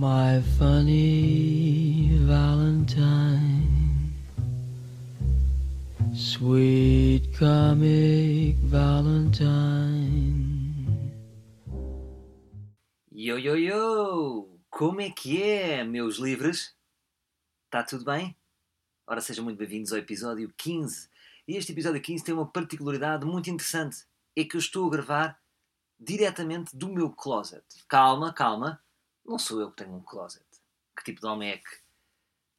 My funny Valentine, sweet comic Valentine. Yo, yo, yo! Como é que é, meus livres? Está tudo bem? Ora, sejam muito bem-vindos ao episódio 15. E este episódio 15 tem uma particularidade muito interessante. É que eu estou a gravar diretamente do meu closet. Calma, calma. Não sou eu que tenho um closet. Que tipo de homem é que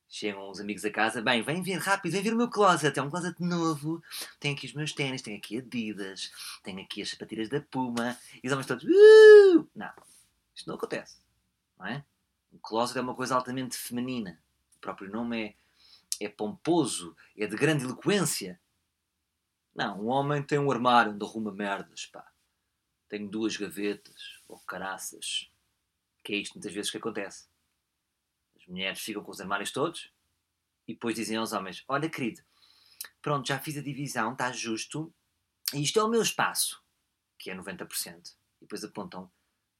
chegam os amigos a casa? Bem, vem ver rápido, vem ver o meu closet. É um closet novo. Tenho aqui os meus ténis, tenho aqui Adidas, tenho aqui as sapatilhas da Puma. E os homens todos... "Uh!" Não, isto não acontece. Não é? Um closet é uma coisa altamente feminina. O próprio nome é, é pomposo, é de grande eloquência. Não, um homem tem um armário onde arruma merdas, pá. Tenho duas gavetas, ou caraças. Que é isto muitas vezes que acontece. As mulheres ficam com os armários todos e depois dizem aos homens: Olha, querido, pronto, já fiz a divisão, está justo. E isto é o meu espaço, que é 90%. E depois apontam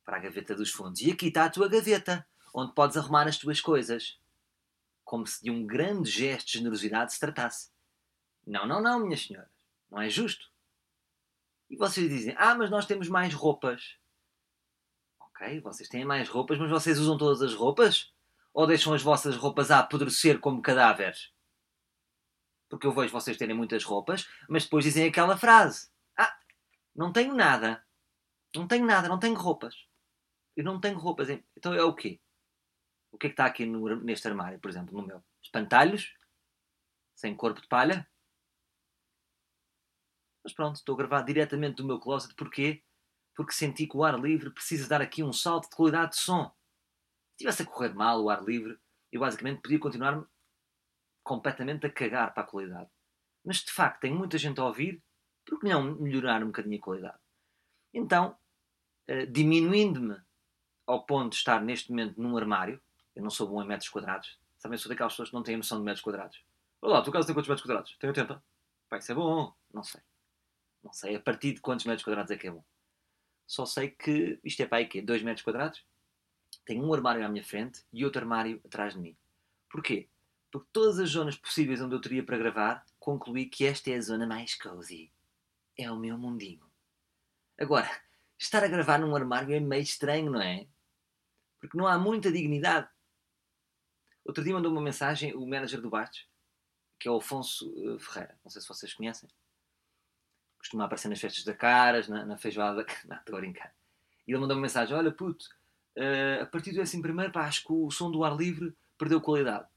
para a gaveta dos fundos. E aqui está a tua gaveta, onde podes arrumar as tuas coisas. Como se de um grande gesto de generosidade se tratasse. Não, não, não, minhas senhoras. Não é justo. E vocês dizem: Ah, mas nós temos mais roupas. Ok, vocês têm mais roupas, mas vocês usam todas as roupas? Ou deixam as vossas roupas a apodrecer como cadáveres? Porque eu vejo vocês terem muitas roupas, mas depois dizem aquela frase: Ah, não tenho nada. Não tenho nada, não tenho roupas. Eu não tenho roupas. Então é o quê? O que é que está aqui no- neste armário, por exemplo, no meu? Espantalhos? Sem corpo de palha? Mas pronto, estou a gravar diretamente do meu closet. Porquê? Porque senti que o ar livre precisa dar aqui um salto de qualidade de som. Se estivesse a correr mal o ar livre, eu basicamente podia continuar completamente a cagar para a qualidade. Mas de facto tenho muita gente a ouvir, por que não melhorar um bocadinho a qualidade? Então, eh, diminuindo-me ao ponto de estar neste momento num armário, eu não sou bom em metros quadrados, sabem, sou daquelas pessoas que não têm noção de metros quadrados. Olá, tu casa tem quantos metros quadrados? Tem 80. Pá, isso é bom. Não sei. Não sei a partir de quantos metros quadrados é que é bom. Só sei que isto é para aí quê? 2 metros quadrados? Tenho um armário à minha frente e outro armário atrás de mim. Porquê? Porque todas as zonas possíveis onde eu teria para gravar, concluí que esta é a zona mais cozy. É o meu mundinho. Agora, estar a gravar num armário é meio estranho, não é? Porque não há muita dignidade. Outro dia mandou uma mensagem o manager do Bastos, que é o Afonso eh, Ferreira. Não sei se vocês conhecem. Costuma aparecer nas festas da Caras, na, na feijoada. Não, estou a brincar. E ele mandou uma mensagem: Olha, puto, eh, a partir do décimo primeiro, pá, acho que o som do ar livre perdeu qualidade.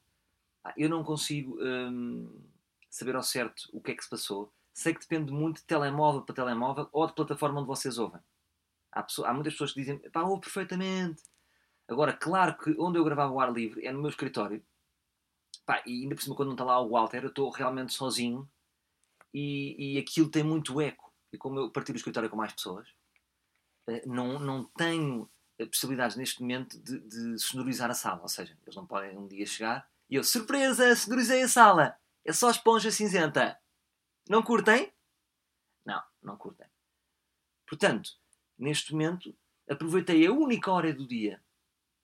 Eu não consigo hum, saber ao certo o que é que se passou. Sei que depende muito de telemóvel para telemóvel ou de plataforma onde vocês ouvem. Há, há muitas pessoas que dizem: pá, ouve perfeitamente. Agora, claro que onde eu gravava o ar livre é no meu escritório. Pá, e ainda por cima, quando não está lá o Walter, eu estou realmente sozinho e, e aquilo tem muito eco. E como eu partilho o escritório com mais pessoas, eh, não, não tenho possibilidades neste momento de, de sonorizar a sala. Ou seja, eles não podem um dia chegar e eu, surpresa, sonorizei a sala. É só esponja cinzenta. Não curtem? Não, não curtem. Portanto, neste momento, aproveitei a única hora do dia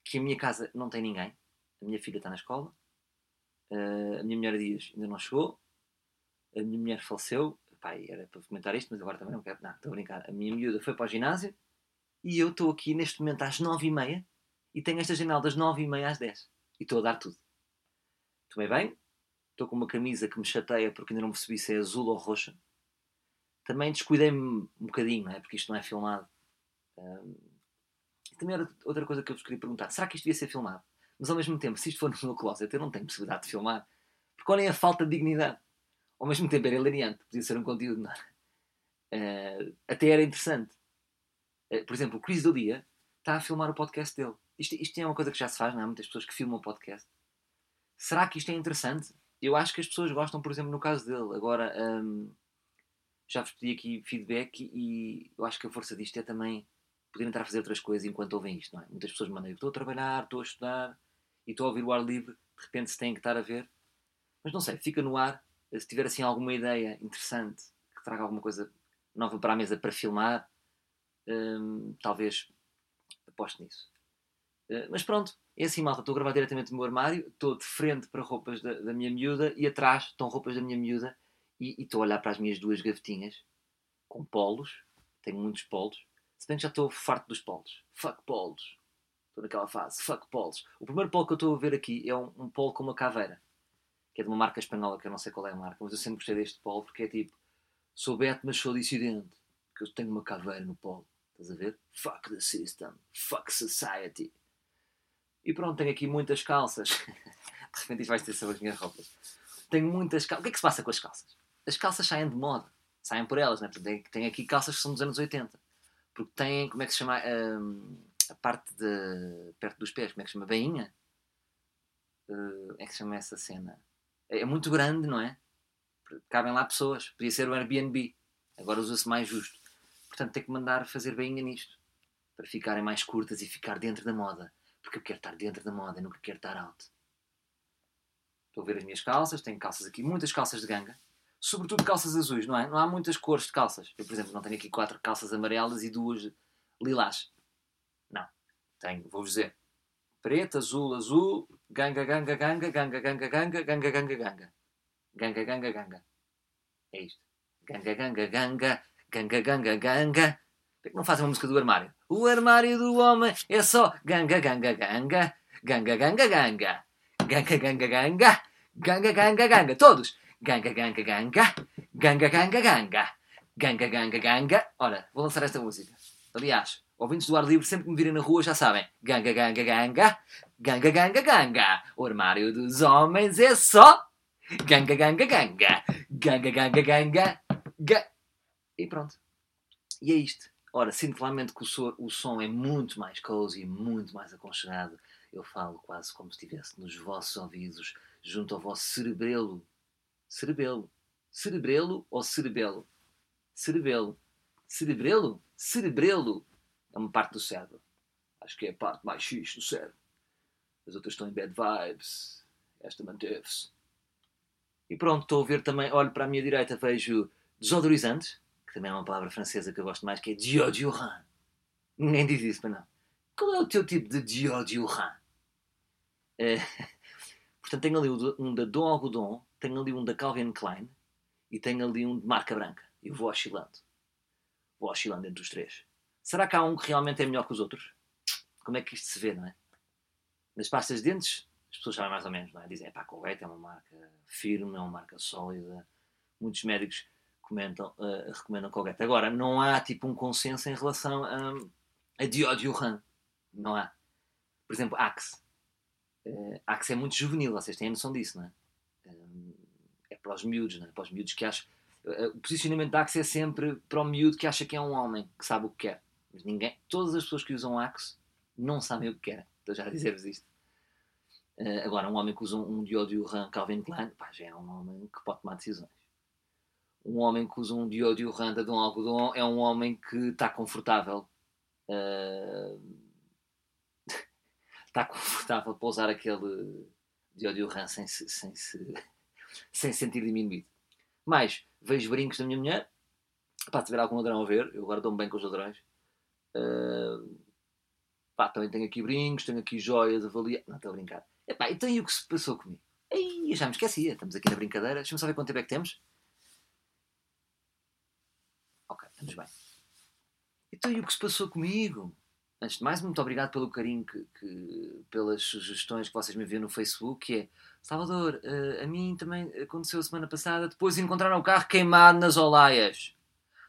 que a minha casa não tem ninguém. A minha filha está na escola. eh, a minha mulher Dias ainda não chegou. A minha mulher faleceu. Pai, era para comentar isto, mas agora também não quero. Não, estou a brincar. A minha miúda foi para o ginásio e eu estou aqui neste momento às 9h30 e tenho esta janela das 9h30 às 10 E estou a dar tudo. Tomei bem. Estou com uma camisa que me chateia porque ainda não percebi se é azul ou roxa. Também descuidei-me um bocadinho, não é? Porque isto não é filmado. Ahm, também era outra coisa que eu vos queria perguntar. Será que isto devia ser filmado? Mas ao mesmo tempo, se isto for no meu closet, eu não tenho possibilidade de filmar. Porque olhem a falta de dignidade. Ao mesmo tempo era hilariante. Podia ser um conteúdo, não? Eh, até era interessante. Eh, por exemplo, o Chris do Dia está a filmar o podcast dele. Isto, isto é uma coisa que já se faz, não é? Há muitas pessoas que filmam o podcast. Será que isto é interessante? Eu acho que as pessoas gostam, por exemplo, no caso dele. Agora, hum, já vos pedi aqui feedback e eu acho que a força disto é também poderem estar a fazer outras coisas enquanto ouvem isto, não é? Muitas pessoas me mandam, estou a trabalhar, estou a estudar e estou a ouvir o ar livre, de repente se têm que estar a ver. Mas não sei, fica no ar. Se tiver assim alguma ideia interessante, que traga alguma coisa nova para a mesa para filmar, hum, talvez aposte nisso. Uh, mas pronto, é assim, malta. Estou a gravar diretamente no meu armário, estou de frente para roupas da, da minha miúda e atrás estão roupas da minha miúda e e estou a olhar para as minhas duas gavetinhas com polos. Tenho muitos polos. Se bem que já estou farto dos polos. Fuck polos. Estou naquela fase. Fuck polos. O primeiro polo que eu estou a ver aqui é um, um polo com uma caveira. Que é de uma marca espanhola, que eu não sei qual é a marca, mas eu sempre gostei deste polo porque é tipo: sou Beto, mas sou dissidente. Que eu tenho uma caveira no polo. Estás a ver? Fuck the system. Fuck society. E pronto, tenho aqui muitas calças. de repente isto vai ser sobre as minhas roupas. Tenho muitas calças. O que é que se passa com as calças? As calças saem de moda. Saem por elas, né? Tenho aqui calças que são dos anos 80. Porque têm, como é que se chama? Hum, a parte de. perto dos pés, como é que se chama? Bainha? Uh, é que se chama essa cena? É, é muito grande, não é? Cabem lá pessoas. Podia ser o Airbnb. Agora usa-se mais justo. Portanto, tem que mandar fazer bainha nisto. Para ficarem mais curtas e ficar dentro da moda. Porque eu quero estar dentro da moda, nunca quero estar alto. Estou a ver as minhas calças, tenho calças aqui, muitas calças de ganga. Sobretudo calças azuis, não é? Não há muitas cores de calças. Eu, por exemplo, não tenho aqui quatro calças amarelas e duas lilás. Não. Tenho, vou-vos dizer. Preto, azul, azul, ganga, ganga, ganga, ganga, ganga, ganga, ganga, ganga, ganga. Ganga, ganga, ganga. É isto. Ganga, ganga, ganga, ganga, ganga, ganga. Por que não fazem uma música do armário? O armário do homem é só ganga, ganga, ganga, ganga, ganga, ganga, ganga, ganga, ganga, ganga, ganga, ganga, todos. Ganga, ganga, ganga, ganga, ganga, ganga, ganga, ganga, ganga. Ora, vou lançar esta música. Aliás, ouvintes do ar livre, sempre que me virem na rua já sabem. Ganga, ganga, ganga, ganga, ganga, ganga. O armário dos homens é só ganga, ganga, ganga, ganga, ganga, ganga, ga... E pronto. E é isto. Ora, sinto claramente que o, so, o som é muito mais cozy, muito mais aconchegado. Eu falo quase como se estivesse nos vossos ouvidos, junto ao vosso cerebelo. Cerebelo. Cerebelo ou cerebelo? Cerebelo. Cerebrelo? Cerebrelo. É uma parte do cérebro. Acho que é a parte mais X do cérebro. As outras estão em bad vibes. Esta manteve-se. E pronto, estou a ver também, olho para a minha direita, vejo desodorizantes que também é uma palavra francesa que eu gosto mais, que é deodorant. Ninguém diz isso, mas não. Qual é o teu tipo de deodorant? É, portanto, tenho ali um da Dom Algodon, tenho ali um da Calvin Klein e tenho ali um de marca branca. E vou oscilando. Vou oscilando entre os três. Será que há um que realmente é melhor que os outros? Como é que isto se vê, não é? Nas pastas de dentes, as pessoas sabem mais ou menos, não é? Dizem, pá, Colgate é uma marca firme, é uma marca sólida. Muitos médicos comentam, uh, recomendam Colgate. Agora, não há tipo um consenso em relação a, a Diodiohan. Não há. Por exemplo, Axe. Uh, Axe é muito juvenil, vocês têm a noção disso, não é? Uh, é para os miúdos, não é? Para os miúdos que acham. O posicionamento da Axe é sempre para o miúdo que acha que é um homem, que sabe o que quer. Mas ninguém, todas as pessoas que usam Axe não sabem o que querem. Já a dizer-vos isto. Uh, agora, um homem que usa um, um Diodio Ram Calvin Klein, pá, já é um homem que pode tomar decisões um homem que usa um diodio randa de um algodão é um homem que está confortável. Uh, está confortável para usar aquele diodio ran sem, se, sem, se, sem sentir diminuído. Mas vejo brincos da minha mulher. Pá, se tiver algum ladrão a ver, eu agora dou-me bem com os ladrões. Uh, pá, também tenho aqui brincos, tenho aqui joias, avalia. Não, estou a brincar. Epá, então e o que se passou comigo? Ei, já me esquecia. Estamos aqui na brincadeira. Deixa-me saber quanto tempo é que temos. Estamos bem. Então, e o que se passou comigo? Antes de mais, muito obrigado pelo carinho, que, que pelas sugestões que vocês me enviam no Facebook, que é Salvador, uh, a mim também aconteceu semana passada, depois encontraram o carro queimado nas olaias.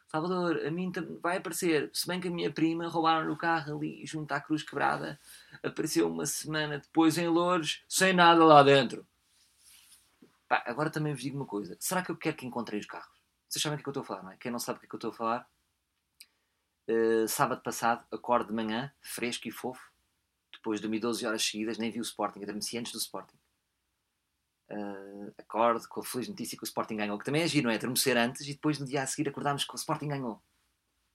Salvador, a mim vai aparecer, se bem que a minha prima roubaram o carro ali junto à cruz quebrada, apareceu uma semana depois em Lourdes, sem nada lá dentro. Pá, agora também vos digo uma coisa, será que eu quero que encontrei os carros? Vocês sabem o que, é que eu estou a falar, não é? Quem não sabe o que, é que eu estou a falar, uh, sábado passado, acordo de manhã, fresco e fofo, depois de dormir 12 horas seguidas, nem vi o Sporting, adormeci antes do Sporting. Uh, acordo com a feliz notícia que o Sporting ganhou, que também é giro, não é? Adormecer antes e depois no dia a seguir acordámos que o Sporting ganhou.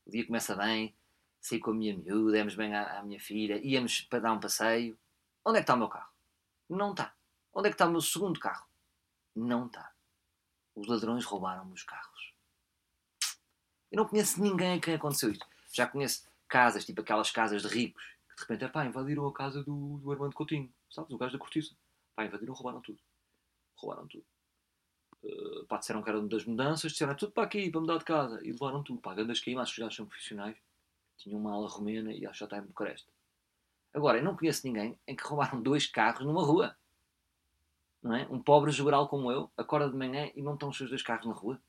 O dia começa bem, saí com a minha miúda, demos bem à, à minha filha, íamos para dar um passeio. Onde é que está o meu carro? Não está. Onde é que está o meu segundo carro? Não está. Os ladrões roubaram-me os carros. Eu não conheço ninguém a quem aconteceu isto. Já conheço casas, tipo aquelas casas de ricos, Que de repente pá, invadiram a casa do, do Armando Coutinho, sabes? O gajo da cortiça. Pá, invadiram, roubaram tudo. Roubaram tudo. Uh, pá, disseram que eram das mudanças, disseram é tudo para aqui, para mudar de casa. E levaram tudo. Pá, grandes que acho que são profissionais. Tinham uma ala romena e acho que já está em Bucareste. Agora, eu não conheço ninguém em que roubaram dois carros numa rua. Não é? Um pobre geral como eu acorda de manhã e não estão os seus dois carros na rua.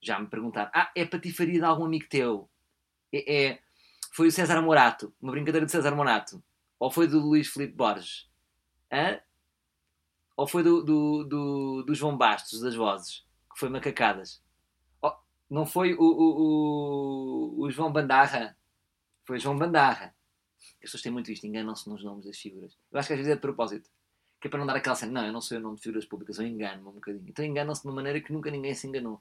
Já me perguntaram: Ah, é patifaria de algum amigo teu? É, é, foi o César Morato, uma brincadeira de César Morato? Ou foi do Luís Filipe Borges? Hã? Ou foi do, do, do, João Bastos, das vozes, que foi macacadas? Oh, não foi o, o, o, o João Bandarra? Foi João Bandarra. As pessoas têm muito isto, enganam-se nos nomes das figuras. Eu acho que às vezes é de propósito. Que é para não dar aquela cena, não, eu não sei o nome de figuras públicas, eu engano-me um bocadinho. Então enganam-se de uma maneira que nunca ninguém se enganou.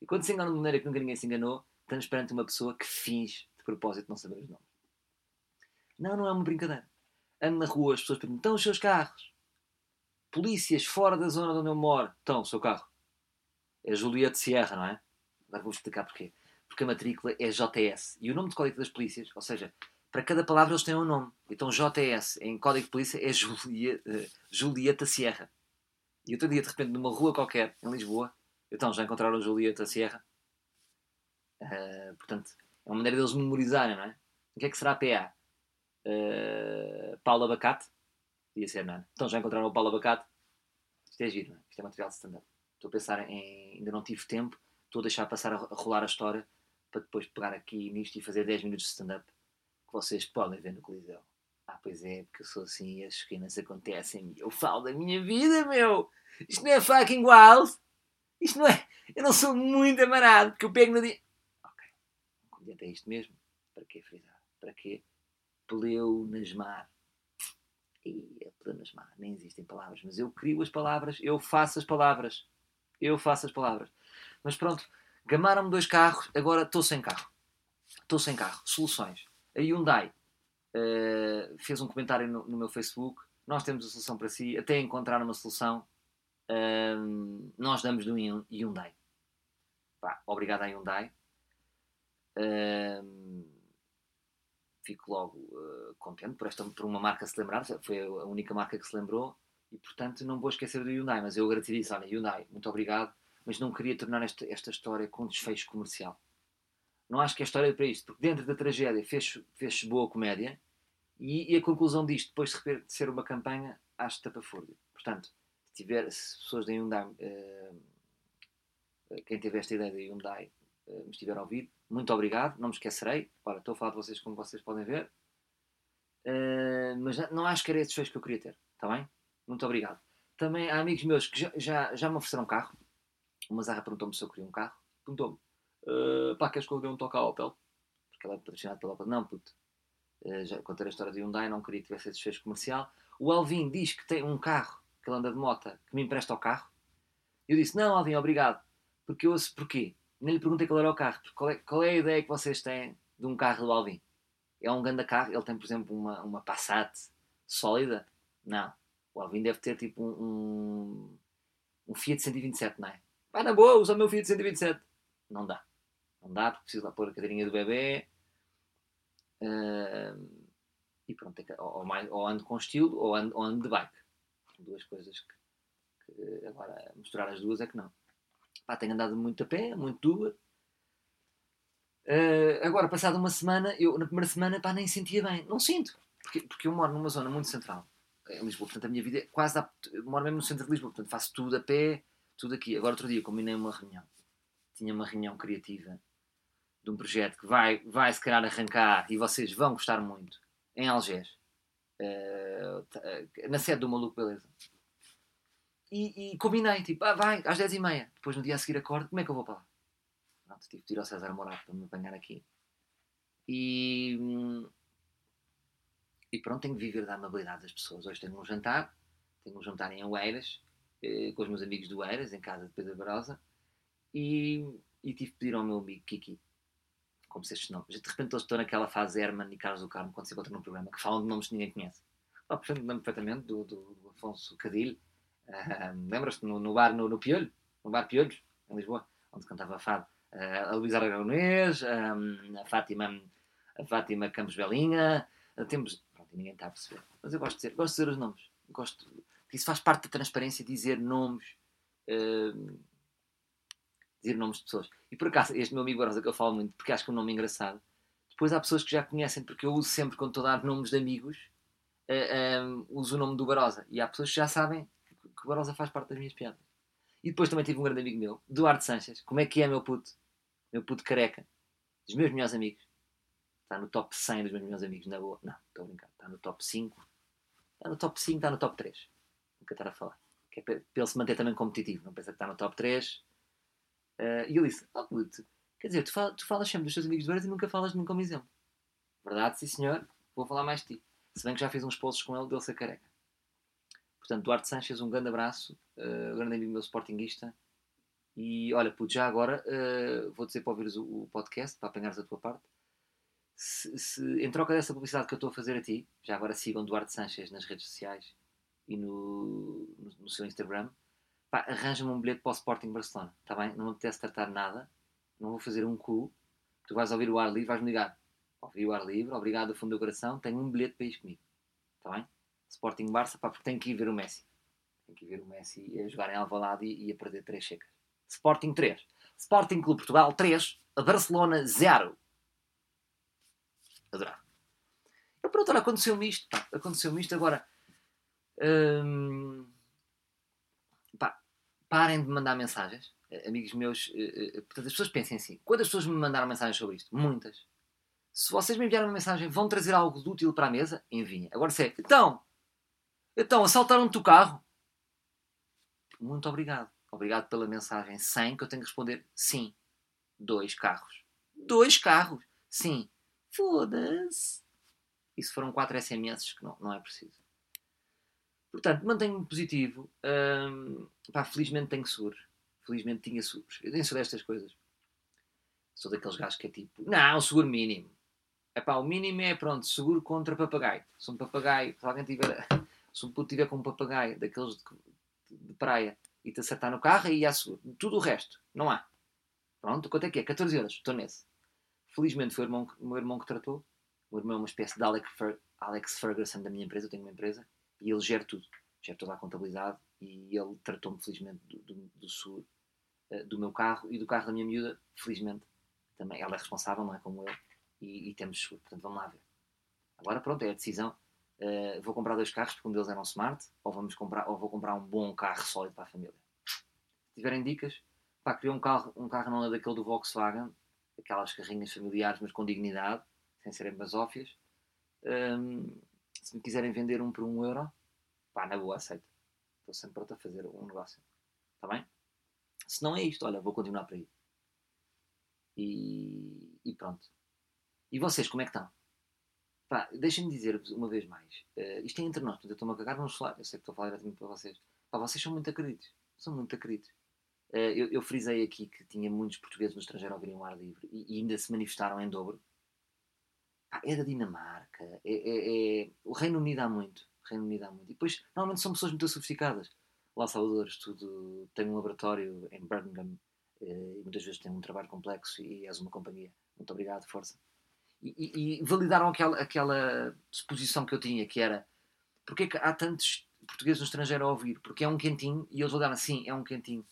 E quando se enganam de uma maneira que nunca ninguém se enganou, estamos perante uma pessoa que finge de propósito não saber os nomes. Não, não é uma brincadeira. Ando na rua, as pessoas perguntam, estão os seus carros? Polícias fora da zona onde eu moro. Estão, o seu carro. É Juliette Sierra, não é? Agora vou explicar porquê. Porque a matrícula é JS. E o nome de código das polícias, ou seja, para cada palavra eles têm um nome. Então JS em código de polícia é Julia, uh, Julieta Sierra. E outro dia, de repente, numa rua qualquer, em Lisboa, então já encontraram Julieta Sierra. Uh, portanto, é uma maneira deles memorizarem, não é? O que é que será PA? Uh, Paulo Abacate? Ser, não é? Então já encontraram o Paulo Abacate? Isto é giro, não é? Isto é material de stand-up. Estou a pensar em. Ainda não tive tempo, estou a deixar passar a rolar a história para depois pegar aqui nisto e fazer 10 minutos de stand-up que vocês podem ver no Coliseu. Ah, pois é, porque eu sou assim e as esquinas acontecem e eu falo da minha vida, meu! Isto não é fucking wild! Isto não é. Eu não sou muito amarado, porque eu pego no dia. Ok, o comediante é isto mesmo. Para quê frisar? Para quê? Pleonasmar. E é pleonasmar, nem existem palavras, mas eu crio as palavras, eu faço as palavras. Eu faço as palavras. Mas pronto, gamaram-me dois carros, agora estou sem carro. Estou sem carro. Soluções. A Hyundai uh, fez um comentário no, no, meu Facebook. Nós temos a solução para si. Até encontrar uma solução, uh, nós damos do Hyundai. Pá, obrigado à Hyundai. Uh, fico logo contente por, esta, por uma marca se lembrar. Foi a única marca que se lembrou. E portanto não vou esquecer do Hyundai. Mas eu agradeci. Olha, Hyundai, muito obrigado. Mas não queria tornar esta, esta história com desfecho comercial não acho que a história é para isto, porque dentro da tragédia fez, fez boa comédia e, e, a conclusão disto, depois de ser uma campanha, acho tapafúrdia. Portanto, se tiver se pessoas da Hyundai, uh, quem teve esta ideia da Hyundai uh, me estiver a ouvir, muito obrigado, não me esquecerei. Ora, estou a falar de vocês como vocês podem ver, uh, mas não acho que era esses feios que eu queria ter, está bem? Muito obrigado. Também há amigos meus que já, já, já me ofereceram um carro. O Mazarra perguntou-me se eu queria um carro. Perguntou-me Uh, pá, queres que eu dê um toque à Opel? Porque ela é patrocinada pela Opel. Não, puto. Uh, já contei a história de Hyundai, não queria que tivesse desfecho comercial. O Alvin diz que tem um carro, que ele anda de moto, que me empresta o carro. Eu disse, não, Alvin, obrigado. Porque eu, porquê? Nem lhe perguntei qual era o carro. Qual é, qual é a ideia que vocês têm de um carro do Alvin? É um grande carro? Ele tem, por exemplo, uma, uma Passat sólida? Não. O Alvin deve ter tipo um, um, um Fiat 127, não é? Vai na boa, usa o meu Fiat 127. Não dá. Não dá, porque preciso lá pôr a cadeirinha do bebê. Uh, e pronto, ou, mais, ou ando com estilo ou ando, ou ando de bike. Duas coisas que, que, agora misturar as duas é que não. Pá, tenho andado muito a pé, muito Uber. Uh, agora, passada uma semana, eu na primeira semana pá, nem sentia bem. Não sinto, porque, porque eu moro numa zona muito central em Lisboa, portanto a minha vida é quase moro mesmo no centro de Lisboa, portanto faço tudo a pé, tudo aqui. Agora outro dia combinei uma reunião, tinha uma reunião criativa de um projeto que vai, vai se calhar arrancar e vocês vão gostar muito em Algés, uh, na sede do Maluco Beleza. E, e, combinei, tipo, ah, vai, às 10h30. Depois no dia a seguir acordo, como é que eu vou para lá? Pronto, tive de ir ao César Morato para me apanhar aqui. E, e pronto, tenho de viver da amabilidade das pessoas. Hoje tenho um jantar, tenho um jantar em Oeiras, eh, com os meus amigos do Oeiras, em casa de Pedro Barosa, e, e tive de pedir ao meu amigo Kiki como se estes nomes. De repente estou naquela fase Herman e Carlos do Carmo, quando se encontram num programa, que falam de nomes que ninguém conhece. Ah, portanto, lembro perfeitamente do, do, do Afonso Cadilho. Uh, Lembras-te no, no, bar, no, no Piolho? No bar Piolhos, em Lisboa, onde cantava fado. Uh, a Luísa Aragonês, um, a Fátima, a Fátima Campos Belinha, Temos. Pronto, ninguém está a perceber. Mas eu gosto de dizer, gosto de dizer os nomes. Gosto, isso faz parte da transparência, dizer nomes. hum, dizer nomes de pessoas. E por acaso, este meu amigo Barosa, que eu falo muito, porque acho que é um nome engraçado. Depois há pessoas que já conhecem, porque eu uso sempre quando estou a dar nomes de amigos, eh, hum, uso o nome do Barosa. E há pessoas que já sabem que o Barosa faz parte das minhas piadas. E depois também tive um grande amigo meu, Duarte Sanches. Como é que é, meu puto? Meu puto careca. Dos meus melhores amigos. Está no top 100 dos meus melhores amigos, na boa. Não, estou a brincar. Está no top 5. Está no top 5, está no top 3. Nunca estar a falar. Que é para ele se manter também competitivo. Não pensa que está no top 3. Eh, e eu disse, oh puto, quer dizer, tu tu falas sempre dos teus amigos de e nunca falas de mim como exemplo. Verdade, sim senhor. Vou falar mais de ti. Se bem que já fiz uns posts com ele dele ser careca. Portanto, Duarte Sanches, um grande abraço. eh, grande amigo meu sportinguista. E olha, puto, já agora eh, vou dizer para ouvires o, o podcast, para apanhares a tua parte. Se, se- em troca dessa publicidade que eu estou a fazer a ti, já agora sigam Duarte Sanches nas redes sociais e no, no, no seu Instagram. Arranja-me um bilhete para o Sporting Barcelona, está bem? Não me apetece tratar nada, não vou fazer um cu. Tu vais ouvir o ar livre, vais-me ligar. Ouvi o ar livre, obrigado do fundo do coração, tenho um bilhete para ir comigo, está bem? Sporting Barça, pá, porque tenho que ir ver o Messi. Tenho que ir ver o Messi a jogar em Alvalade e, e a perder 3 secas. Sporting 3. Sporting Clube Portugal 3. Barcelona 0. Adorava. E pronto, olha, aconteceu-me isto. Pá, aconteceu-me isto agora. Hum, pá, parem de mandar mensagens. Eh, Amigos meus, eh, eh, portanto, as pessoas pensem assim. Quantas pessoas me mandaram mensagens sobre isto? Muitas. Se vocês me enviaram uma mensagem, vão trazer algo de útil para a mesa? Enviem. Agora se é, então, então, assaltaram-te o carro? Muito obrigado. Obrigado pela mensagem 100 que eu tenho que responder sim. Dois carros. Dois carros? Sim. Foda-se. Isso foram quatro SMS que não, não é preciso. Portanto, mantenho-me positivo. Pá, felizmente tenho seguro. Felizmente tinha seguros. Eu nem sou destas coisas. Sou daqueles gajos que é tipo, não, seguro mínimo. Epá, o mínimo é, pronto, seguro contra papagaio. Se um papagaio, se alguém tiver, se um puto tiver com um papagaio daqueles de, de praia e te acertar no carro, aí há seguro. Tudo o resto, não há. Pronto, quanto é que é? 14 euros, estou nesse. Felizmente foi o, irmão, o meu irmão que tratou. O meu irmão é uma espécie de Alex, Fer- Alex Ferguson da minha empresa, eu tenho uma empresa, e ele gera tudo. Gera toda a contabilidade e ele tratou-me felizmente do, do, do eh, do meu carro e do carro da minha miúda, felizmente. Também ela é responsável, não é como eu, e, e temos seguro. Portanto, vamos lá ver. Agora, pronto, é a decisão. Eh, vou comprar dois carros, porque um deles era um Smart, ou, vamos comprar, ou vou comprar um bom carro sólido para a família. Se tiverem dicas, pá, queria um carro, um carro não é daquele do Volkswagen, aquelas carrinhas familiares, mas com dignidade, sem serem basófias. Hum, se me quiserem vender um por um euro, pá, na boa, aceito. Estou sempre pronto a fazer um negócio. Está bem? Se não é isto, olha, vou continuar por aí. E, e pronto. E vocês, como é que estão? Pá, deixem-me dizer-vos uma vez mais. eh, isto é entre nós, portanto, eu estou-me a cagar no celular. Eu sei que estou a falar diretamente para vocês. Pá, vocês são muito acreditos. São muito acreditos. Eh, eu, eu frisei aqui que tinha muitos portugueses no estrangeiro a ouvirem o ar livre e, e ainda se manifestaram em dobro. Pá, é da Dinamarca. É, é- é- O Reino Unido há muito. Reino Unido há muito. E depois, normalmente são pessoas muito sofisticadas. Lá, Salvador, estudo, tenho um laboratório em Birmingham eh, e muitas vezes tenho um trabalho complexo e és uma companhia. Muito obrigado, força. E, e- validaram aquela, aquela suposição que eu tinha, que era porque é que há tantos portugueses no estrangeiro a ouvir? Porque é um quentinho e eles validaram, sim, é um quentinho.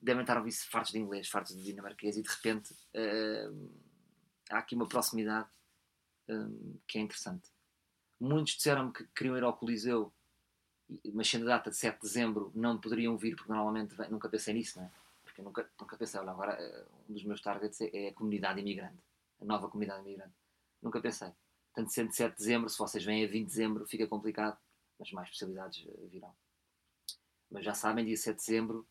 Devem estar a ouvir fartos de inglês, fartos de dinamarquês e de repente eh, há aqui uma proximidade eh, que é interessante. Muitos disseram-me que queriam ir ao Coliseu, mas sendo a data de 7 de dezembro não poderiam vir, porque normalmente nunca pensei nisso, não é? Porque nunca, nunca pensei, olha, agora eh, um dos meus targets é, é a comunidade imigrante, a nova comunidade imigrante. Nunca pensei. Portanto, sendo 7 de dezembro, se vocês vêm a 20 de dezembro, fica complicado, mas mais possibilidades eh, virão. Mas já sabem, dia 7 de dezembro,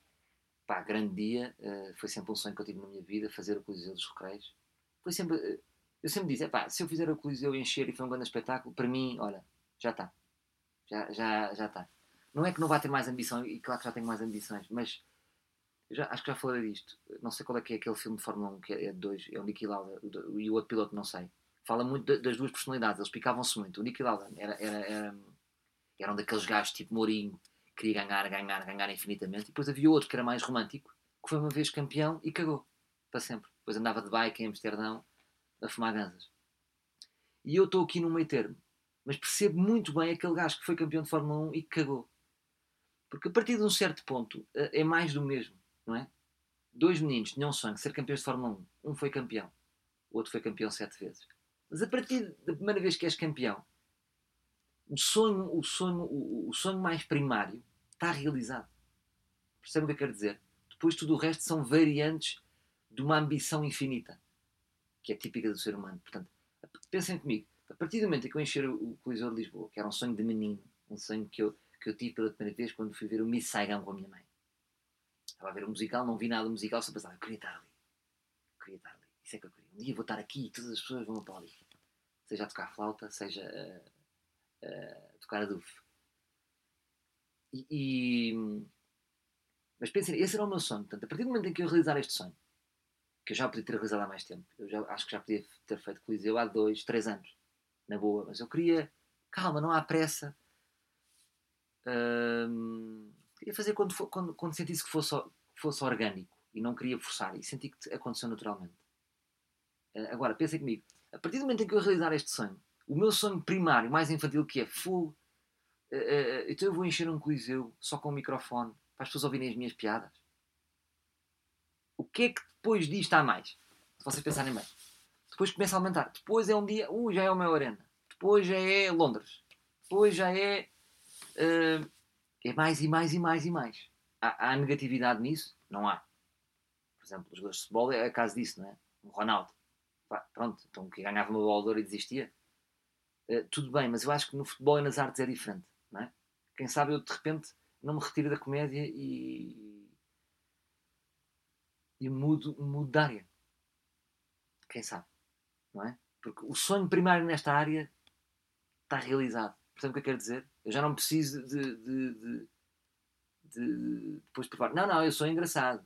pá, grande dia, eh, foi sempre um sonho que eu tive na minha vida, fazer o Coliseu dos Recreios. Foi sempre, eh, eu sempre disse, pá, se eu fizer o Coliseu encher e foi um grande espetáculo, para mim, olha, já está. Já, já, já está. Não é que não vá ter mais ambição, e claro que já tenho mais ambições, mas já, acho que já falei disto. Não sei qual é que é aquele filme de Fórmula 1 que é de dois, é o Niki Lauda e o outro piloto, não sei. Fala muito da- das duas personalidades, eles picavam-se muito. O Niki Lauda era, era, era, era um daqueles gajos tipo Mourinho, que queria ganhar, ganhar, ganhar infinitamente. E depois havia outro que era mais romântico, que foi uma vez campeão e cagou para sempre. Depois andava de bike em Amsterdão a fumar ganzas. E eu estou aqui no meio termo. Mas percebo muito bem aquele gajo que foi campeão de Fórmula 1 e cagou. Porque a partir de um certo ponto eh, é mais do mesmo, não é? Dois meninos tinham um sonho de ser campeões de Fórmula 1. Um foi campeão, o outro foi campeão sete vezes. Mas a partir da primeira vez que és campeão, o sonho, o sonho, o, sonho mais primário está realizado. Percebe o que eu quero dizer? Depois tudo o resto são variantes de uma ambição infinita, que é típica do ser humano. Portanto, pensem comigo, a partir do momento em que eu encher o Coliseu de Lisboa, que era um sonho de menino, um sonho que eu, que eu tive pela primeira vez quando fui ver o Miss Saigon com a minha mãe. Estava a ver o musical, não vi nada musical, só pensava, eu queria estar ali. Eu queria estar ali. Isso é que eu queria. Um dia vou estar aqui e todas as pessoas vão aplaudir. Seja a tocar flauta, seja a, a tocar a duf. E, e, Mas pensem, esse era o meu sonho. Portanto, a partir do momento em que eu realizar este sonho, que eu já podia ter realizado há mais tempo, eu já, acho que já podia ter feito Coliseu há dois, três anos, na boa, mas eu queria, calma, não há pressa. Hum, queria fazer quando, quando, quando sentisse que fosse, fosse orgânico e não queria forçar e senti que aconteceu naturalmente. Uh, agora, pensem comigo, a partir do momento em que eu realizar este sonho, o meu sonho primário, mais infantil que é full, uh, uh, então eu vou encher um coliseu só com um microfone para as pessoas ouvirem as minhas piadas. O que é que depois disto há mais? Se vocês pensarem bem. Depois começa a aumentar. Depois é um dia, uh, já é meu arena. Depois já é Londres. Depois já é. Uh, é mais e mais e mais e mais. Há, há, negatividade nisso? Não há. Por exemplo, os jogadores de futebol é a caso disso, não é? O Ronaldo. Pá, pronto, então que ganhava uma bola de ouro e desistia. Uh, tudo bem, mas eu acho que no futebol e nas artes é diferente, não é? Quem sabe eu de repente não me retiro da comédia e. e mudo, mudo de área. Quem sabe? Não é? Porque o sonho primário nesta área está realizado. Portanto, o que eu quero dizer? Eu já não preciso de, de, de, de depois provar. Não, não, eu sou engraçado.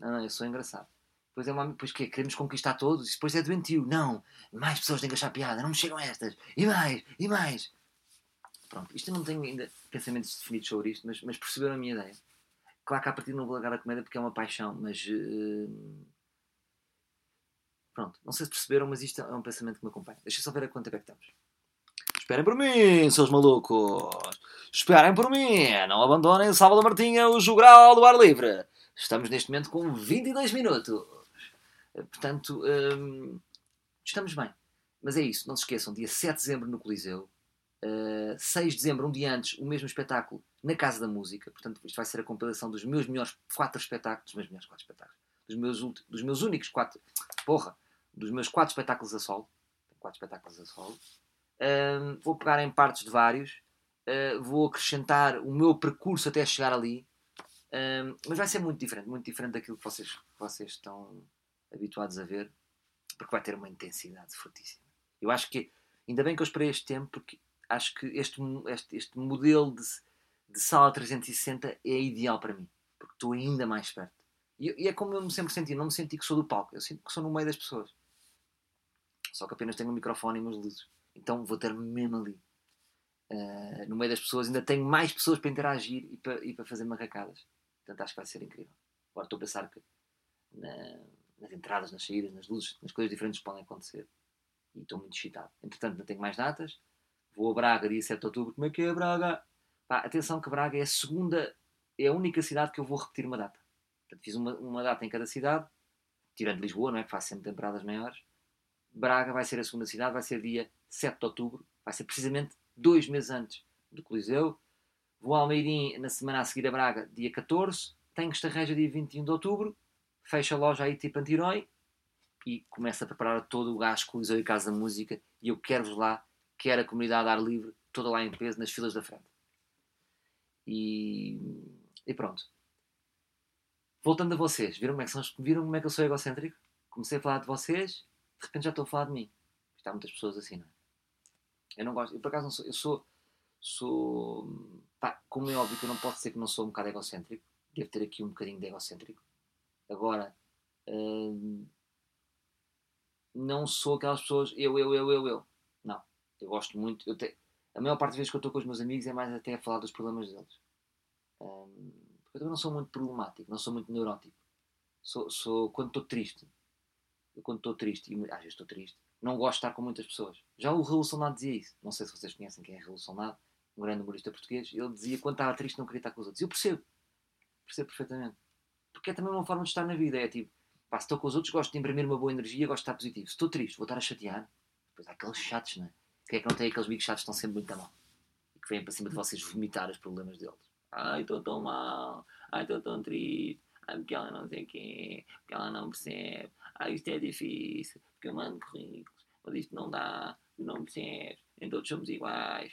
Não, não, eu sou engraçado. Depois é uma. Depois que Queremos conquistar todos e depois é doentio. Não, mais pessoas têm que achar piada. Não me chegam estas. E mais, e mais. Pronto, isto eu não tenho ainda pensamentos definidos sobre isto, mas, mas perceberam a minha ideia. Claro que a partir não vou largar a comédia porque é uma paixão, mas. Uh... Pronto, não sei se perceberam, mas isto é um pensamento que me acompanha. Deixa só ver a quanto é que estamos. Esperem por mim, seus malucos. Esperem por mim. Não abandonem Sábado Martinha, o jogral do ar livre. Estamos neste momento com 22 minutos. Portanto, hum, estamos bem. Mas é isso, não se esqueçam, dia 7 de dezembro no Coliseu. Uh, 6 de dezembro, um dia antes, o mesmo espetáculo na Casa da Música. Portanto, isto vai ser a compilação dos meus melhores 4 espetáculos. Dos meus melhores 4 espetáculos. Dos meus, dos meus únicos 4. Porra! Dos meus 4 espetáculos a solo. 4 espetáculos a solo. Uh, vou pegar em partes de vários, uh, vou acrescentar o meu percurso até chegar ali, uh, mas vai ser muito diferente, muito diferente daquilo que vocês, vocês estão habituados a ver, porque vai ter uma intensidade fortíssima. Eu acho que, ainda bem que eu esperei este tempo, porque acho que este, este, este modelo de, de sala 360 é ideal para mim, porque estou ainda mais perto. E, e é como eu me sempre senti, não me senti que sou do palco, eu sinto que sou no meio das pessoas. Só que apenas tenho um microfone e umas luzes. Então vou ter mesmo ali. Uh, no meio das pessoas, ainda tenho mais pessoas para interagir e para, e para fazer marracadas. Portanto, acho que vai ser incrível. Agora estou a pensar que na, nas entradas, nas saídas, nas luzes, nas coisas diferentes que podem acontecer. E estou muito excitado. Entretanto, não tenho mais datas. Vou a Braga dia 7 de outubro. Como é que é Braga? Pá, atenção que Braga é a segunda, é a única cidade que eu vou repetir uma data. Portanto, fiz uma, uma data em cada cidade, tirando Lisboa, não é? Que faço sempre temporadas maiores. Braga vai ser a segunda cidade, vai ser dia 7 de outubro, vai ser precisamente dois meses antes do Coliseu. Vou ao Almeirim na semana a seguir a Braga, dia 14. Tenho Estarreja dia 21 de outubro. Fecho a loja aí tipo Antirói e começo a preparar todo o gás Coliseu e Casa da Música. E eu quero-vos lá, quero a comunidade ar livre, toda lá em peso, nas filas da frente. E, e pronto. Voltando a vocês, viram como, é que são, viram como é que eu sou egocêntrico? Comecei a falar de vocês de repente já estou a falar de mim. Está muitas pessoas assim, não é? Eu não gosto, eu por acaso não sou, eu sou, sou, pá, como é óbvio que eu não posso dizer que não sou um bocado egocêntrico, devo ter aqui um bocadinho de egocêntrico. Agora, hum, não sou aquelas pessoas, eu, eu, eu, eu, eu. Não, eu gosto muito, eu te, a maior parte das vezes que eu estou com os meus amigos é mais até a falar dos problemas deles. Hum, porque eu também não sou muito problemático, não sou muito neurótico. Sou, sou quando estou triste, eu quando estou triste, e às vezes estou triste, Não gosto de estar com muitas pessoas. Já o Raul Solnado dizia isso. Não sei se vocês conhecem quem é Raul Solnado, um grande humorista português. Ele dizia quando estava triste não queria estar com os outros. Eu percebo. Percebo perfeitamente. Porque é também uma forma de estar na vida. É tipo, pá, se estou com os outros, gosto de imprimir uma boa energia, gosto de estar positivo. Se estou triste, vou estar a chatear. Depois há aqueles chatos, não é? Quem é que não tem aqueles amigos chatos que estão sempre muito a mal? E que vêm para cima de vocês vomitar os problemas deles. Ai, estou tão mal. Ai, estou tão triste. Ai, porque ela não sei quê. Porque ela não percebe. Ai, isto é difícil. Porque eu mando currículos. Mas isto não dá. Não percebes. Nem todos somos iguais.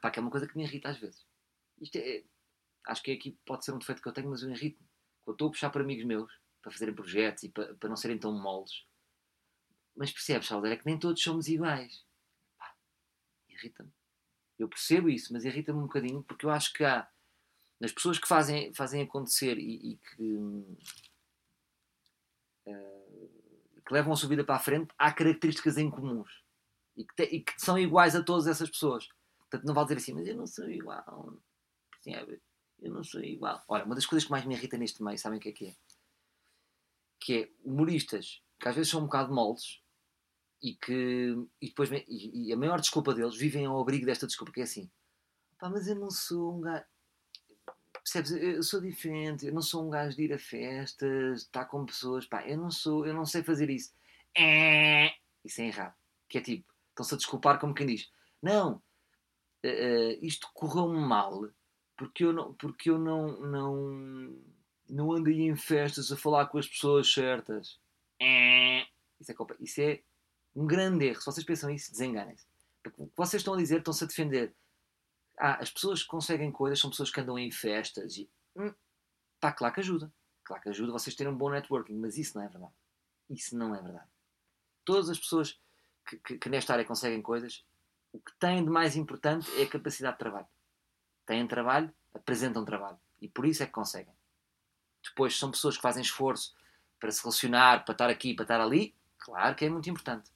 Pá, que é uma coisa que me irrita às vezes. Isto é... Acho que aqui pode ser um defeito que eu tenho, mas eu irrito-me. Quando estou a puxar para amigos meus, para fazerem projetos e para, para não serem tão moles. Mas percebes, Salvador, é que nem todos somos iguais. Pá, irrita-me. Eu percebo isso, mas irrita-me um bocadinho porque eu acho que há nas pessoas que fazem, fazem acontecer e, e que, uh, que levam a sua vida para a frente, há características em comuns e que, te, e que são iguais a todas essas pessoas. Portanto, não vale dizer assim, mas eu não sou igual. Percebe? Eu não sou igual. Ora, uma das coisas que mais me irrita neste meio, sabem o que é que é? Que é humoristas que às vezes são um bocado moldes e que e depois e, e a maior desculpa deles vivem ao abrigo desta desculpa, que é assim, pá, mas eu não sou um gajo percebes? Eu sou diferente, eu não sou um gajo de ir a festas, estar com pessoas, pá, eu não sou, eu não sei fazer isso. É, isso é errado. Que é tipo, estão-se a desculpar como quem diz, não, uh, isto correu-me mal porque eu não, porque eu não, não, não andei em festas a falar com as pessoas certas. É, isso é, isso é um grande erro. Se vocês pensam isso, desenganem-se. O que vocês estão a dizer, estão-se a defender ah, as pessoas que conseguem coisas são pessoas que andam em festas e. Hum, pá, claro que ajuda. Claro que ajuda vocês terem um bom networking, mas isso não é verdade. Isso não é verdade. Todas as pessoas que, que, nesta área conseguem coisas, o que têm de mais importante é a capacidade de trabalho. Têm trabalho, apresentam trabalho. E por isso é que conseguem. Depois são pessoas que fazem esforço para se relacionar, para estar aqui, para estar ali. Claro que é muito importante.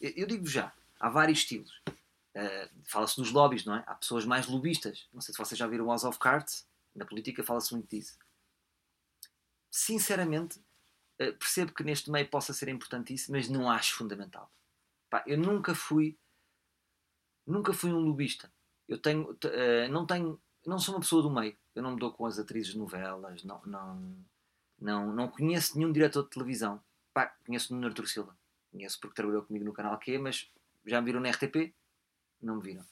Eu, digo já, há vários estilos. Uh, fala-se dos lobbies, não é? Há pessoas mais lobistas. Não sei se vocês já viram House of Cards. Na política fala-se muito disso. Sinceramente, percebo que neste meio possa ser importantíssimo, mas não acho fundamental. Pá, eu nunca fui, nunca fui um lobista. Eu tenho, uh, não tenho, não sou uma pessoa do meio. Eu não me dou com as atrizes de novelas. Não, não, não, não conheço nenhum diretor de televisão. Pá, conheço o Nuno Artur Silva. Conheço porque trabalhou comigo no canal Q, mas já me viram na RTP não me viram.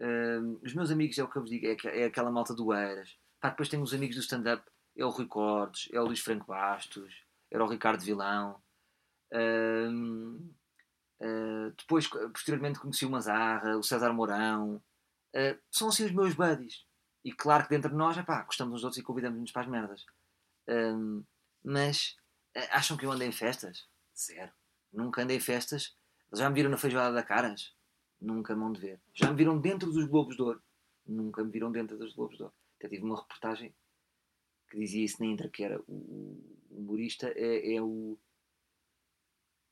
Uh, os meus amigos, é o que eu vos digo, é, é aquela malta do Eiras. Pá, depois tenho os amigos do stand-up, é o Rui Cordes, é o Luís Franco Bastos, era o Ricardo Vilão. Uh, uh, depois, posteriormente, conheci o Mazarra, o César Mourão. Ah, são assim os meus buddies. E claro que dentro de nós, pá, gostamos uns outros e convidamos-nos para as merdas. mas ah, acham que eu ando em festas? Zero. Nunca andei em festas. Já me viram na feijoada da Caras? nunca me vão de ver. Já me viram dentro dos Globos de Ouro, nunca me viram dentro dos Globos de Ouro. Até tive uma reportagem que dizia isso na Intra, que era o, humorista é, é, o.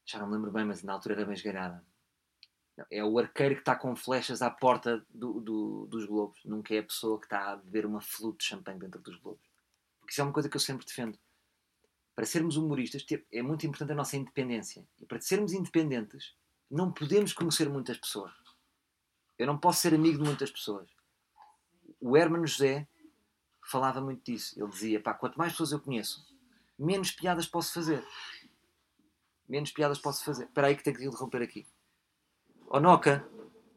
Já não me lembro bem, mas na altura era bem esgalhada. É o arqueiro que está com flechas à porta do, do, dos Globos, nunca é a pessoa que está a beber uma flute de champanhe dentro dos Globos. Porque isso é uma coisa que eu sempre defendo. Para sermos humoristas é muito importante a nossa independência. E para sermos independentes, não podemos conhecer muitas pessoas. Eu não posso ser amigo de muitas pessoas. O Hermano José falava muito disso. Ele dizia: pá, quanto mais pessoas eu conheço, menos piadas posso fazer. Menos piadas posso fazer. Espera aí que tenho que interromper aqui. Oh, Noca!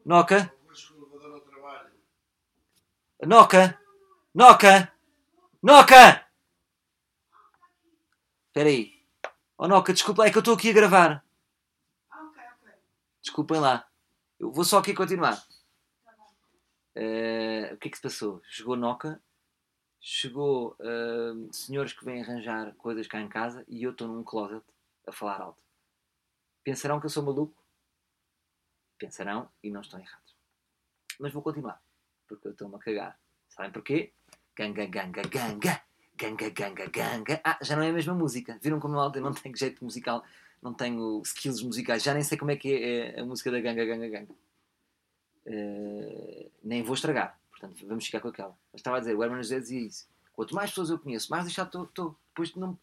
Noca! Noca! Noca! Noca! Espera aí. Oh, Noca, desculpa, é que eu estou aqui a gravar. Desculpem lá. Eu vou só aqui continuar. Uh, o que é que se passou? Chegou Noca, chegou uh, senhores que vêm arranjar coisas cá em casa e eu estou num closet a falar alto. Pensarão que eu sou maluco? Pensarão e não estão errados. Mas vou continuar, porque eu estou-me a cagar. Sabem porquê? Ganga, ganga, ganga, ganga, ganga, ganga. Ah, já não é a mesma música. Viram como eu não tenho jeito musical não tenho skills musicais, já nem sei como é que é, é a música da Ganga Ganga Ganga. Uh, nem vou estragar, portanto vamos ficar com aquela. Mas estava a dizer, o Herman José dizia isso. Quanto mais pessoas eu conheço, mais deixado estou. Depois não.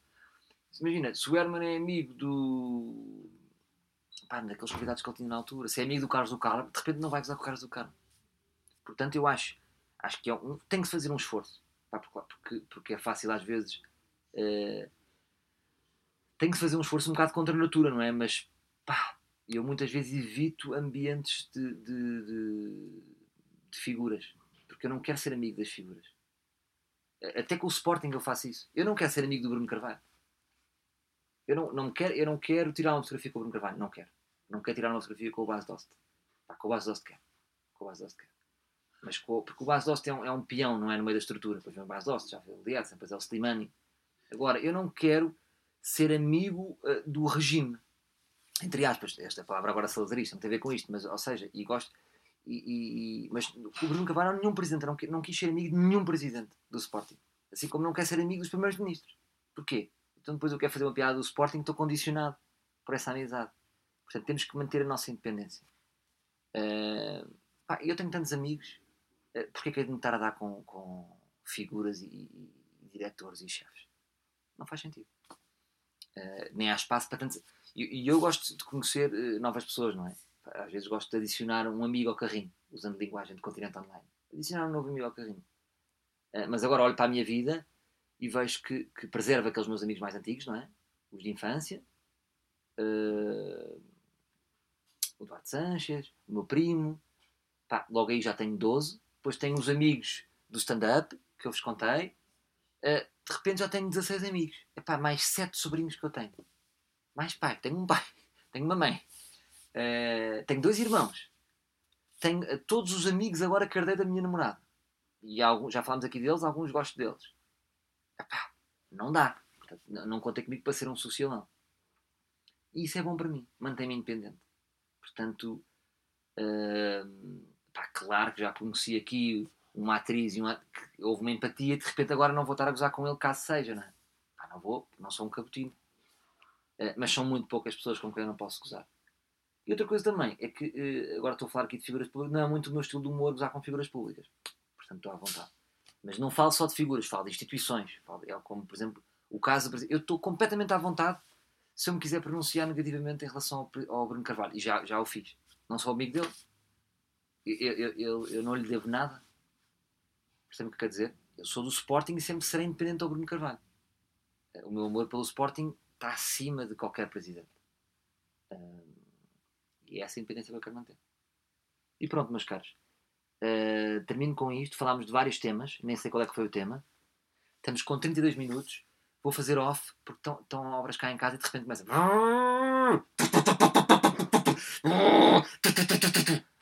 Imagina, se o Herman é amigo do. pá, daqueles convidados que ele tinha na altura. Se é amigo do Carlos do Carmo, de repente não vai gozar com o Carlos do Carmo. Portanto, eu acho, acho que é um, tem que fazer um esforço. Pá, porque, porque é fácil às vezes. Uh, tem que fazer um esforço um bocado contra a natura, não é? Mas pá, eu muitas vezes evito ambientes de, de, de, de figuras. Porque eu não quero ser amigo das figuras. Até com o Sporting eu faço isso. Eu não quero ser amigo do Bruno Carvalho. Eu não, não, quero, eu não quero tirar uma fotografia com o Bruno Carvalho. Não quero. Não quero tirar uma fotografia com o Bas Dost. Pá, com o Bas Dost quer. Com o Bas Dost quer. Mas com, porque o Bas Dost é um, é um peão, não é no meio da estrutura. Depois vem o Bas Dost, já fez o Diaz, depois é o Slimani. Agora, eu não quero ser amigo uh, do regime. Entre aspas, esta palavra agora salazarista não tem a ver com isto, mas, ou seja, e gosto. E, e, mas o Bruno não é nenhum presidente, não, não quis ser amigo de nenhum presidente do Sporting. Assim como não quer ser amigo dos primeiros ministros. Porquê? Então depois eu quero fazer uma piada do Sporting, estou condicionado por essa amizade. Portanto, temos que manter a nossa independência. Uh, pá, eu tenho tantos amigos, uh, porque é que é de me estar a dar com, com figuras e, e, e, diretores e chefes? Não faz sentido. Uh, nem há espaço para tantos. E eu, eu, gosto de conhecer novas pessoas, não é? Às vezes gosto de adicionar um amigo ao carrinho, usando linguagem de continente online. Adicionar um novo amigo ao carrinho. mas agora olho para a minha vida e vejo que, que preservo aqueles meus amigos mais antigos, não é? Os de infância. Uh, o Eduardo Sanches, o meu primo. Pá, logo aí já tenho 12. Depois tenho os amigos do stand-up, que eu vos contei. Uh, de repente já tenho 16 amigos. Epá, mais 7 sobrinhos que eu tenho. Mais pai. Tenho um pai. Tenho uma mãe. Uh, tenho dois irmãos. Tenho uh, todos os amigos agora que herdei da minha namorada. E alguns, já falámos aqui deles, alguns gosto deles. Epá, não dá. Portanto, não contem comigo para ser um socialão. E isso é bom para mim. Mantém-me independente. Portanto, uh, pá, claro que já conheci aqui uma atriz e uma, houve uma empatia. De repente agora não vou estar a gozar com ele caso seja, não é? Pá, não vou, não sou um cabotino. Uh, mas são muito poucas pessoas com quem eu não posso gozar. E outra coisa também é que, uh, agora estou a falar aqui de figuras públicas, não é muito o meu estilo de humor gozar com figuras públicas. Portanto, estou à vontade. Mas não falo só de figuras, falo de instituições. Falo, é como, por exemplo, o caso. Eu estou completamente à vontade se eu me quiser pronunciar negativamente em relação ao, ao Bruno Carvalho. E já, já o fiz. Não sou amigo dele. Eu, eu, eu, eu não lhe devo nada. Percebe o que quer dizer? Eu sou do Sporting e sempre serei independente ao Bruno Carvalho. O meu amor pelo Sporting está acima de qualquer presidente. E é essa independência que eu quero manter. E pronto, meus caros. Uh, termino com isto. Falámos de vários temas, nem sei qual é que foi o tema. Estamos com 32 minutos. Vou fazer off porque estão, obras cá em casa e de repente começa.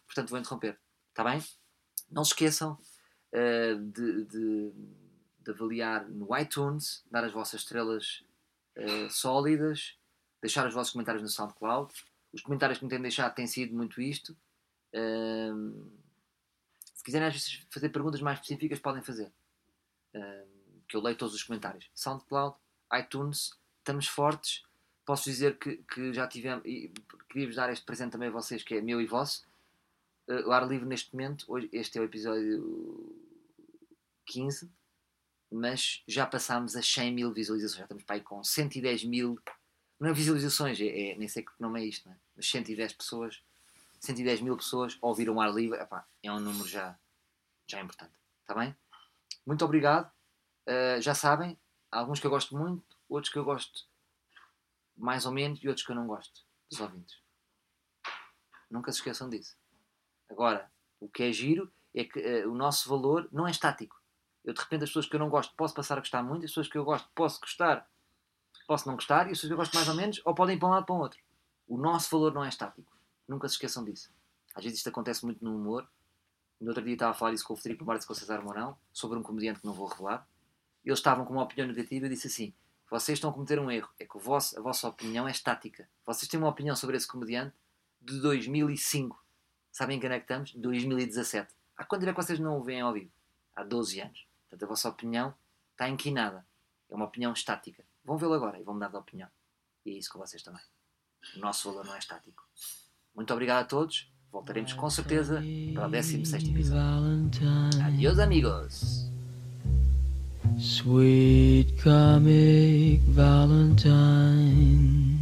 Portanto, vou interromper. Está bem? Não se esqueçam uh, de, de, de, avaliar no iTunes, dar as vossas estrelas uh, sólidas, deixar os vossos comentários no SoundCloud. Os comentários que me têm deixado têm sido muito isto. Uh, quiserem às vezes fazer perguntas mais específicas, podem fazer. Que eu leio todos os comentários. SoundCloud, iTunes, estamos fortes. Posso dizer que, que já tivemos. E queria-vos dar este presente também a vocês, que é meu e vosso. Uh, o ar livre neste momento, hoje, este é o episódio 15, mas já passámos as 100 mil visualizações. Já estamos para aí com 110 mil. Não é visualizações, é, é nem sei que nome é isto, não é? mas 110 pessoas 110 mil pessoas ouviram o ar livre, epá, é um número já, já importante. Está bem? Muito obrigado. Uh, já sabem, há alguns que eu gosto muito, outros que eu gosto mais ou menos e outros que eu não gosto dos ouvintes. Nunca se esqueçam disso. Agora, o que é giro é que uh, o nosso valor não é estático. Eu, de repente, as pessoas que eu não gosto posso passar a gostar muito, as pessoas que eu gosto posso gostar, posso não gostar, e as pessoas que eu gosto mais ou menos, ou podem ir para um lado para o outro. O nosso valor não é estático. Nunca se esqueçam disso. Às vezes isto acontece muito no humor. No outro dia estava a falar isso com o Federico Marques e com o César Mourão, sobre um comediante que não vou revelar. Eles estavam com uma opinião negativa e disse assim: Vocês estão a cometer um erro. É que vosso, a vossa opinião é estática. Vocês têm uma opinião sobre esse comediante de 2005. Sabem quem é que estamos? 2017. Há quanto é que vocês não o veem ao vivo? Há 12 anos. Portanto, a vossa opinião está inquinada. É uma opinião estática. Vão vê-lo agora e vão mudar de opinião. E é isso com vocês também. O nosso valor não é estático. Muito obrigado a todos. Voltaremos com certeza para o 16 episódio. Adiós, amigos. Sweet comic Valentine.